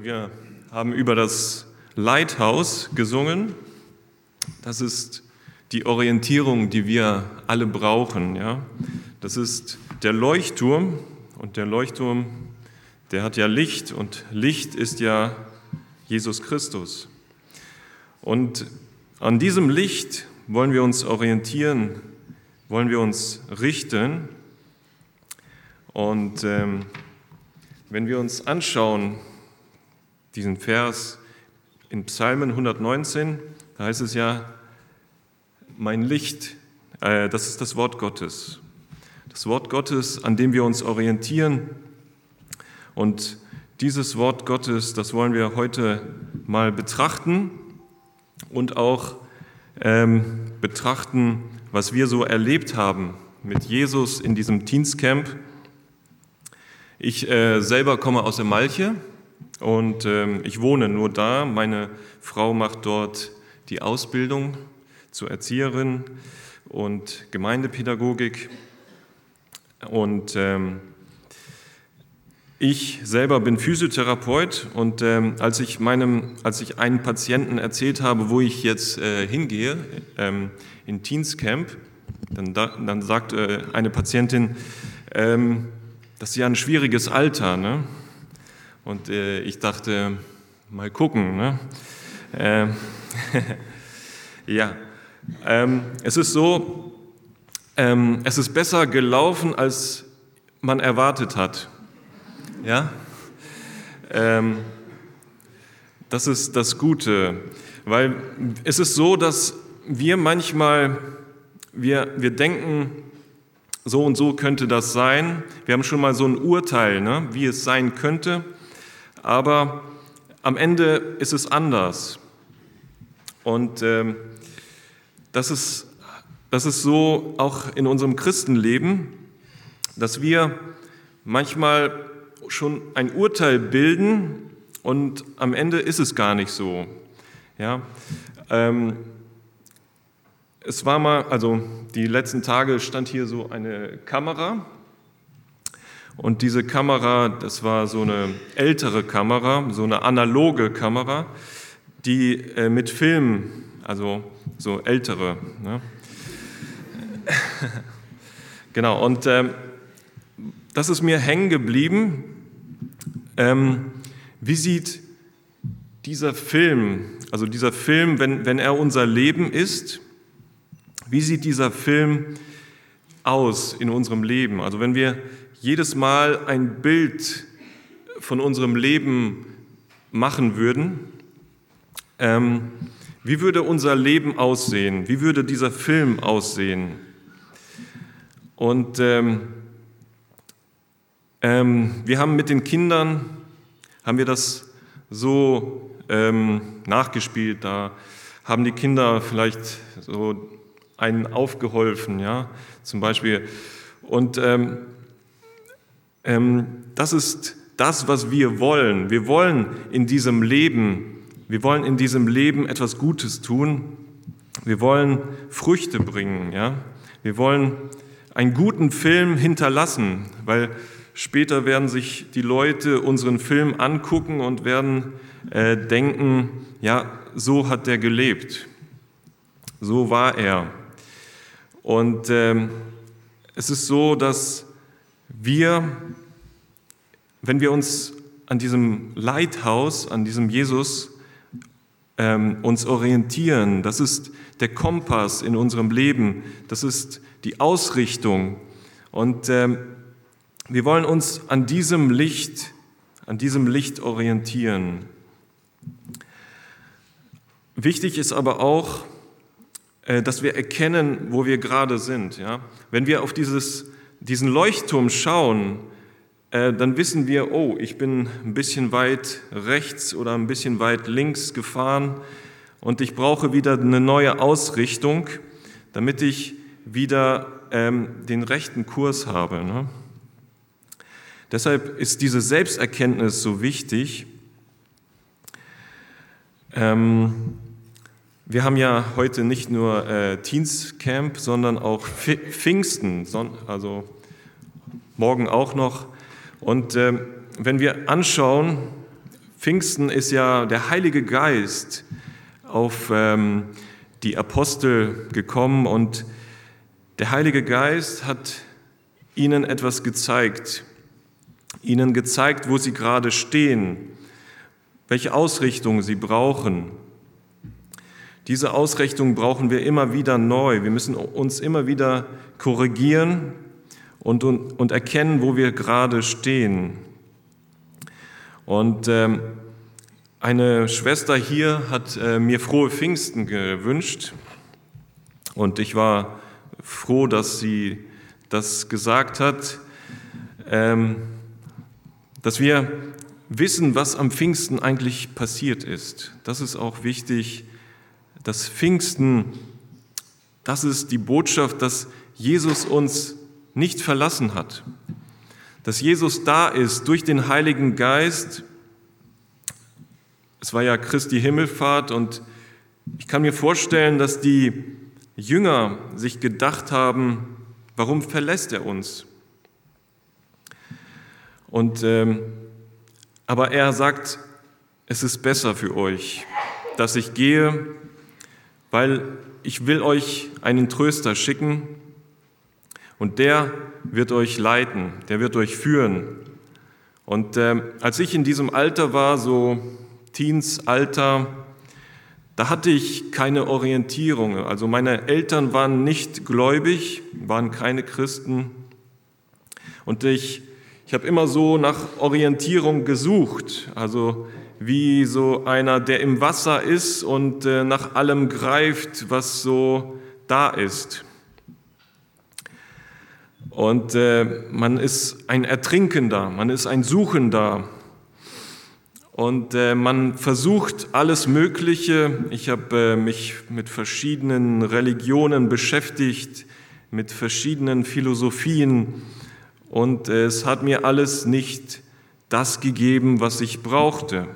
Wir haben über das Lighthouse gesungen. Das ist die Orientierung, die wir alle brauchen. Ja? Das ist der Leuchtturm und der Leuchtturm, der hat ja Licht und Licht ist ja Jesus Christus. Und an diesem Licht wollen wir uns orientieren, wollen wir uns richten. Und ähm, wenn wir uns anschauen, diesen Vers in Psalmen 119, da heißt es ja, mein Licht, äh, das ist das Wort Gottes. Das Wort Gottes, an dem wir uns orientieren. Und dieses Wort Gottes, das wollen wir heute mal betrachten und auch ähm, betrachten, was wir so erlebt haben mit Jesus in diesem Dienstcamp. Ich äh, selber komme aus der Malche und ähm, ich wohne nur da. Meine Frau macht dort die Ausbildung zur Erzieherin und Gemeindepädagogik. Und ähm, ich selber bin Physiotherapeut und ähm, als, ich meinem, als ich einem Patienten erzählt habe, wo ich jetzt äh, hingehe, ähm, in Teenscamp, dann, dann sagt äh, eine Patientin, ähm, das ist ja ein schwieriges Alter. Ne? Und äh, ich dachte, mal gucken. Ne? Ähm, ja, ähm, es ist so, ähm, es ist besser gelaufen, als man erwartet hat. Ja? Ähm, das ist das Gute, weil es ist so, dass wir manchmal, wir, wir denken, so und so könnte das sein. Wir haben schon mal so ein Urteil, ne, wie es sein könnte aber am Ende ist es anders. Und ähm, das, ist, das ist so auch in unserem Christenleben, dass wir manchmal schon ein Urteil bilden und am Ende ist es gar nicht so. Ja, ähm, es war mal, also die letzten Tage stand hier so eine Kamera und diese Kamera, das war so eine ältere Kamera, so eine analoge Kamera, die äh, mit Film, also so ältere. Ne? genau, und ähm, das ist mir hängen geblieben. Ähm, wie sieht dieser Film, also dieser Film, wenn, wenn er unser Leben ist, wie sieht dieser Film aus in unserem Leben? Also wenn wir jedes Mal ein Bild von unserem Leben machen würden, ähm, wie würde unser Leben aussehen? Wie würde dieser Film aussehen? Und ähm, ähm, wir haben mit den Kindern, haben wir das so ähm, nachgespielt, da haben die Kinder vielleicht so einen aufgeholfen, ja, zum Beispiel. Und ähm, das ist das, was wir wollen. Wir wollen in diesem Leben, wir wollen in diesem Leben etwas Gutes tun. Wir wollen Früchte bringen, ja. Wir wollen einen guten Film hinterlassen, weil später werden sich die Leute unseren Film angucken und werden äh, denken, ja, so hat der gelebt, so war er. Und ähm, es ist so, dass wir, wenn wir uns an diesem Leithaus, an diesem Jesus ähm, uns orientieren, das ist der Kompass in unserem Leben, das ist die Ausrichtung. Und ähm, wir wollen uns an diesem Licht, an diesem Licht orientieren. Wichtig ist aber auch, äh, dass wir erkennen, wo wir gerade sind. Ja? Wenn wir auf dieses diesen Leuchtturm schauen, äh, dann wissen wir, oh, ich bin ein bisschen weit rechts oder ein bisschen weit links gefahren und ich brauche wieder eine neue Ausrichtung, damit ich wieder ähm, den rechten Kurs habe. Ne? Deshalb ist diese Selbsterkenntnis so wichtig. Ähm, wir haben ja heute nicht nur äh, Teens Camp, sondern auch Pfingsten, also morgen auch noch. Und äh, wenn wir anschauen, Pfingsten ist ja der Heilige Geist auf ähm, die Apostel gekommen und der Heilige Geist hat ihnen etwas gezeigt, ihnen gezeigt, wo sie gerade stehen, welche Ausrichtung sie brauchen. Diese Ausrichtung brauchen wir immer wieder neu. Wir müssen uns immer wieder korrigieren und, und, und erkennen, wo wir gerade stehen. Und ähm, eine Schwester hier hat äh, mir frohe Pfingsten gewünscht und ich war froh, dass sie das gesagt hat, ähm, dass wir wissen, was am Pfingsten eigentlich passiert ist. Das ist auch wichtig. Das Pfingsten, das ist die Botschaft, dass Jesus uns nicht verlassen hat, dass Jesus da ist durch den Heiligen Geist es war ja Christi Himmelfahrt und ich kann mir vorstellen, dass die Jünger sich gedacht haben, warum verlässt er uns? Und, ähm, aber er sagt, es ist besser für euch, dass ich gehe, weil ich will euch einen Tröster schicken und der wird euch leiten, der wird euch führen. Und äh, als ich in diesem Alter war, so Teensalter, da hatte ich keine Orientierung. Also meine Eltern waren nicht gläubig, waren keine Christen. Und ich, ich habe immer so nach Orientierung gesucht. Also wie so einer, der im Wasser ist und äh, nach allem greift, was so da ist. Und äh, man ist ein Ertrinkender, man ist ein Suchender. Und äh, man versucht alles Mögliche. Ich habe mich mit verschiedenen Religionen beschäftigt, mit verschiedenen Philosophien. Und es hat mir alles nicht das gegeben, was ich brauchte.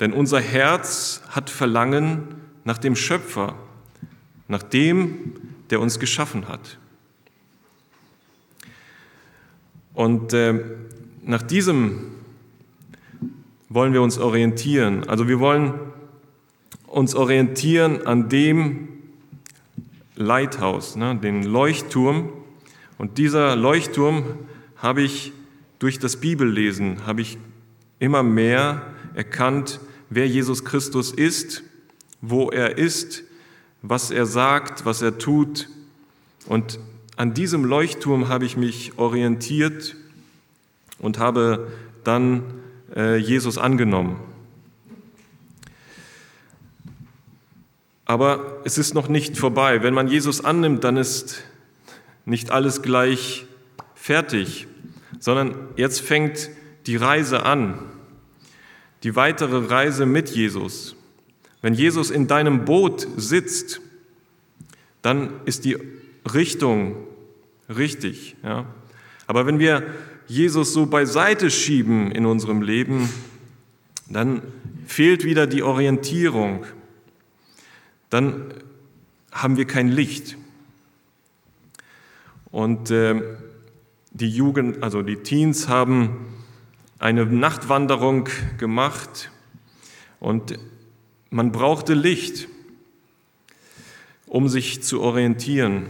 Denn unser Herz hat Verlangen nach dem Schöpfer, nach dem, der uns geschaffen hat. Und äh, nach diesem wollen wir uns orientieren. Also wir wollen uns orientieren an dem Lighthouse, ne, den Leuchtturm. Und dieser Leuchtturm habe ich durch das Bibellesen, habe ich immer mehr erkannt, wer Jesus Christus ist, wo er ist, was er sagt, was er tut. Und an diesem Leuchtturm habe ich mich orientiert und habe dann äh, Jesus angenommen. Aber es ist noch nicht vorbei. Wenn man Jesus annimmt, dann ist nicht alles gleich fertig, sondern jetzt fängt die Reise an, die weitere Reise mit Jesus. Wenn Jesus in deinem Boot sitzt, dann ist die Richtung richtig. Ja? Aber wenn wir Jesus so beiseite schieben in unserem Leben, dann fehlt wieder die Orientierung. Dann haben wir kein Licht. Und äh, die Jugend, also die Teens haben eine Nachtwanderung gemacht und man brauchte Licht, um sich zu orientieren.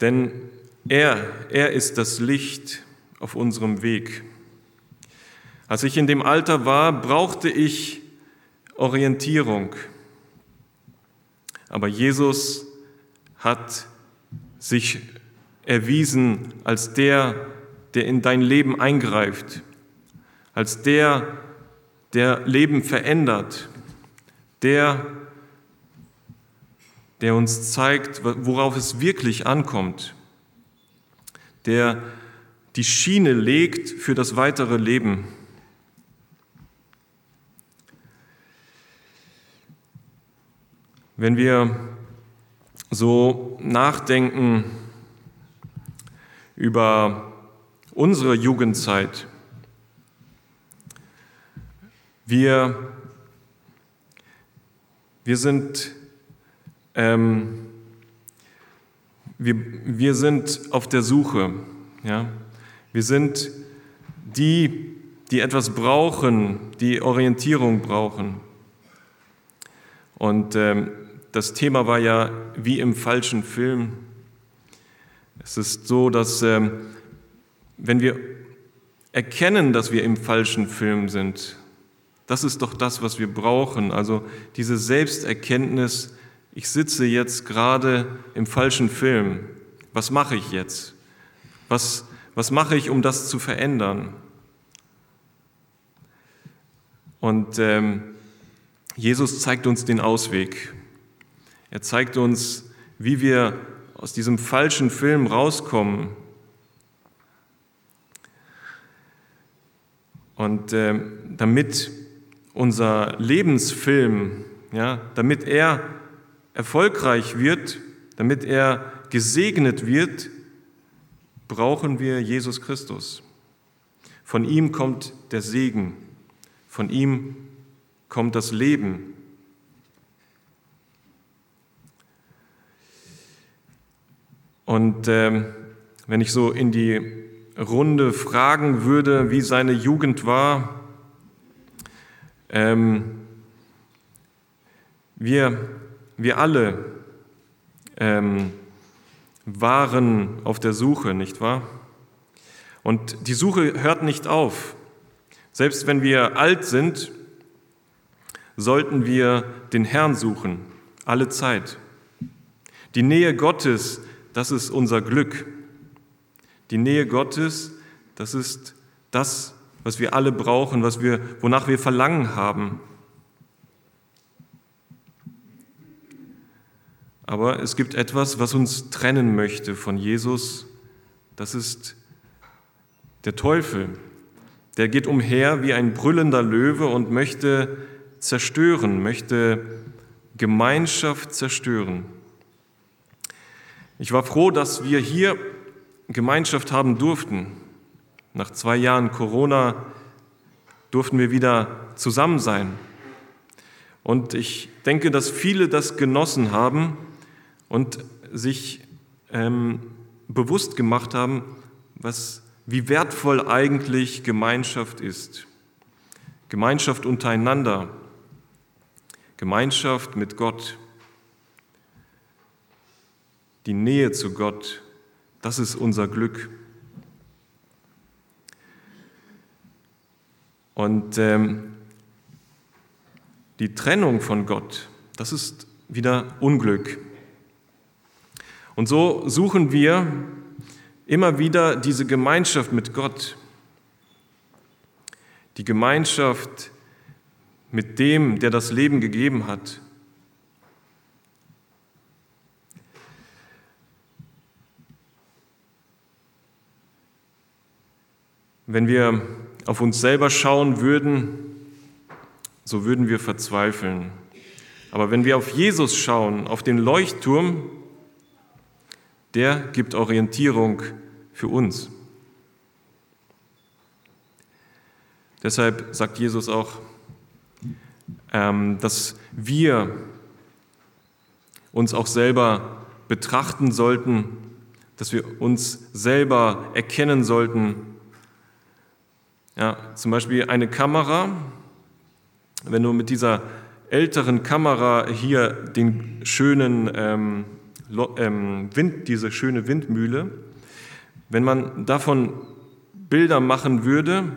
Denn er, er ist das Licht auf unserem Weg. Als ich in dem Alter war, brauchte ich Orientierung. Aber Jesus hat sich erwiesen als der, der in dein Leben eingreift, als der, der Leben verändert, der, der uns zeigt, worauf es wirklich ankommt der die Schiene legt für das weitere Leben. Wenn wir so nachdenken über unsere Jugendzeit, wir, wir sind ähm, wir, wir sind auf der Suche. Ja? Wir sind die, die etwas brauchen, die Orientierung brauchen. Und ähm, das Thema war ja wie im falschen Film. Es ist so, dass ähm, wenn wir erkennen, dass wir im falschen Film sind, das ist doch das, was wir brauchen. Also diese Selbsterkenntnis, ich sitze jetzt gerade im falschen Film. Was mache ich jetzt? Was, was mache ich, um das zu verändern? Und ähm, Jesus zeigt uns den Ausweg. Er zeigt uns, wie wir aus diesem falschen Film rauskommen. Und äh, damit unser Lebensfilm, ja, damit er erfolgreich wird, damit er gesegnet wird, brauchen wir Jesus Christus. Von ihm kommt der Segen, von ihm kommt das Leben. Und äh, wenn ich so in die Runde fragen würde, wie seine Jugend war, ähm, wir, wir alle ähm, waren auf der Suche, nicht wahr? Und die Suche hört nicht auf. Selbst wenn wir alt sind, sollten wir den Herrn suchen, alle Zeit. Die Nähe Gottes, das ist unser Glück. Die Nähe Gottes, das ist das, was wir alle brauchen, was wir, wonach wir Verlangen haben. Aber es gibt etwas, was uns trennen möchte von Jesus. Das ist der Teufel. Der geht umher wie ein brüllender Löwe und möchte zerstören, möchte Gemeinschaft zerstören. Ich war froh, dass wir hier Gemeinschaft haben durften. Nach zwei Jahren Corona durften wir wieder zusammen sein. Und ich denke, dass viele das genossen haben, und sich ähm, bewusst gemacht haben, was, wie wertvoll eigentlich Gemeinschaft ist. Gemeinschaft untereinander, Gemeinschaft mit Gott, die Nähe zu Gott, das ist unser Glück. Und ähm, die Trennung von Gott, das ist wieder Unglück. Und so suchen wir immer wieder diese Gemeinschaft mit Gott, die Gemeinschaft mit dem, der das Leben gegeben hat. Wenn wir auf uns selber schauen würden, so würden wir verzweifeln. Aber wenn wir auf Jesus schauen, auf den Leuchtturm, der gibt Orientierung für uns. Deshalb sagt Jesus auch, ähm, dass wir uns auch selber betrachten sollten, dass wir uns selber erkennen sollten. Ja, zum Beispiel eine Kamera, wenn du mit dieser älteren Kamera hier den schönen ähm, ähm, Wind, diese schöne Windmühle, wenn man davon Bilder machen würde,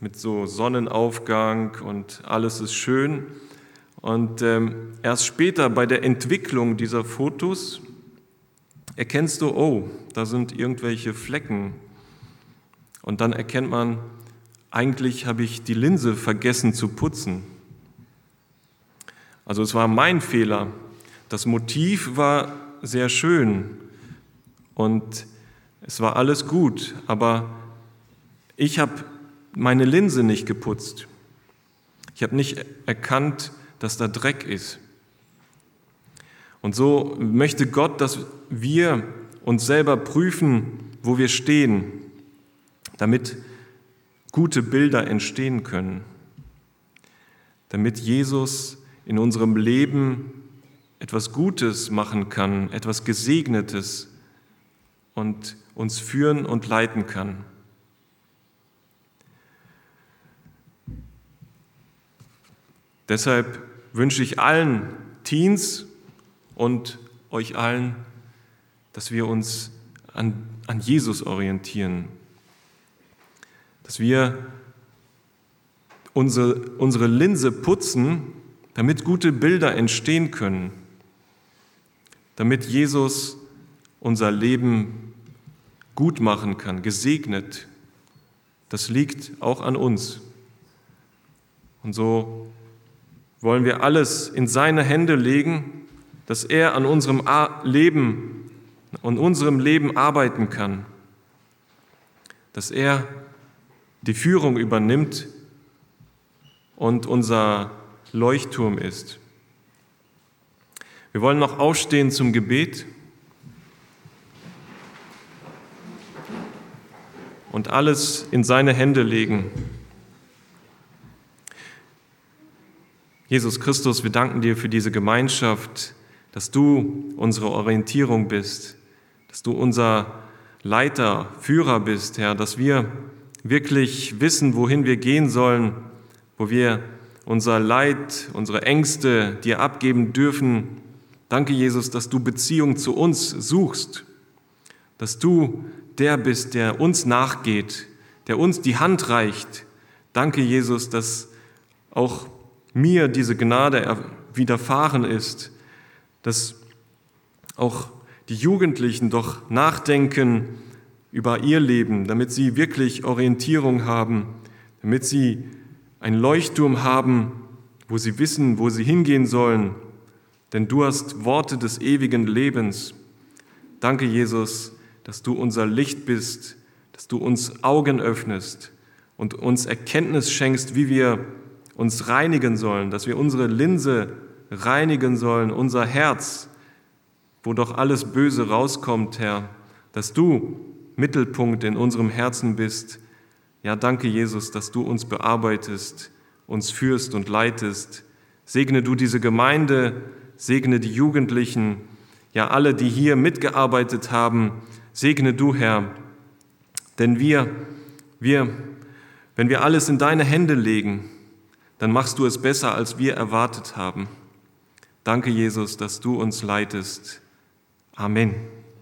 mit so Sonnenaufgang und alles ist schön, und ähm, erst später bei der Entwicklung dieser Fotos erkennst du, oh, da sind irgendwelche Flecken. Und dann erkennt man, eigentlich habe ich die Linse vergessen zu putzen. Also es war mein Fehler. Das Motiv war sehr schön und es war alles gut, aber ich habe meine Linse nicht geputzt. Ich habe nicht erkannt, dass da Dreck ist. Und so möchte Gott, dass wir uns selber prüfen, wo wir stehen, damit gute Bilder entstehen können, damit Jesus in unserem Leben etwas Gutes machen kann, etwas Gesegnetes und uns führen und leiten kann. Deshalb wünsche ich allen Teens und euch allen, dass wir uns an, an Jesus orientieren, dass wir unsere, unsere Linse putzen, damit gute Bilder entstehen können, damit Jesus unser Leben gut machen kann, gesegnet. Das liegt auch an uns. Und so wollen wir alles in seine Hände legen, dass er an unserem Leben, an unserem Leben arbeiten kann, dass er die Führung übernimmt und unser Leuchtturm ist. Wir wollen noch aufstehen zum Gebet und alles in seine Hände legen. Jesus Christus, wir danken dir für diese Gemeinschaft, dass du unsere Orientierung bist, dass du unser Leiter, Führer bist, Herr, dass wir wirklich wissen, wohin wir gehen sollen, wo wir unser Leid, unsere Ängste dir abgeben dürfen. Danke, Jesus, dass du Beziehung zu uns suchst, dass du der bist, der uns nachgeht, der uns die Hand reicht. Danke, Jesus, dass auch mir diese Gnade widerfahren ist, dass auch die Jugendlichen doch nachdenken über ihr Leben, damit sie wirklich Orientierung haben, damit sie ein Leuchtturm haben, wo sie wissen, wo sie hingehen sollen, denn du hast Worte des ewigen Lebens. Danke, Jesus, dass du unser Licht bist, dass du uns Augen öffnest und uns Erkenntnis schenkst, wie wir uns reinigen sollen, dass wir unsere Linse reinigen sollen, unser Herz, wo doch alles Böse rauskommt, Herr, dass du Mittelpunkt in unserem Herzen bist. Ja, danke Jesus, dass du uns bearbeitest, uns führst und leitest. Segne du diese Gemeinde, segne die Jugendlichen, ja alle, die hier mitgearbeitet haben, segne du, Herr. Denn wir, wir, wenn wir alles in deine Hände legen, dann machst du es besser, als wir erwartet haben. Danke, Jesus, dass du uns leitest. Amen.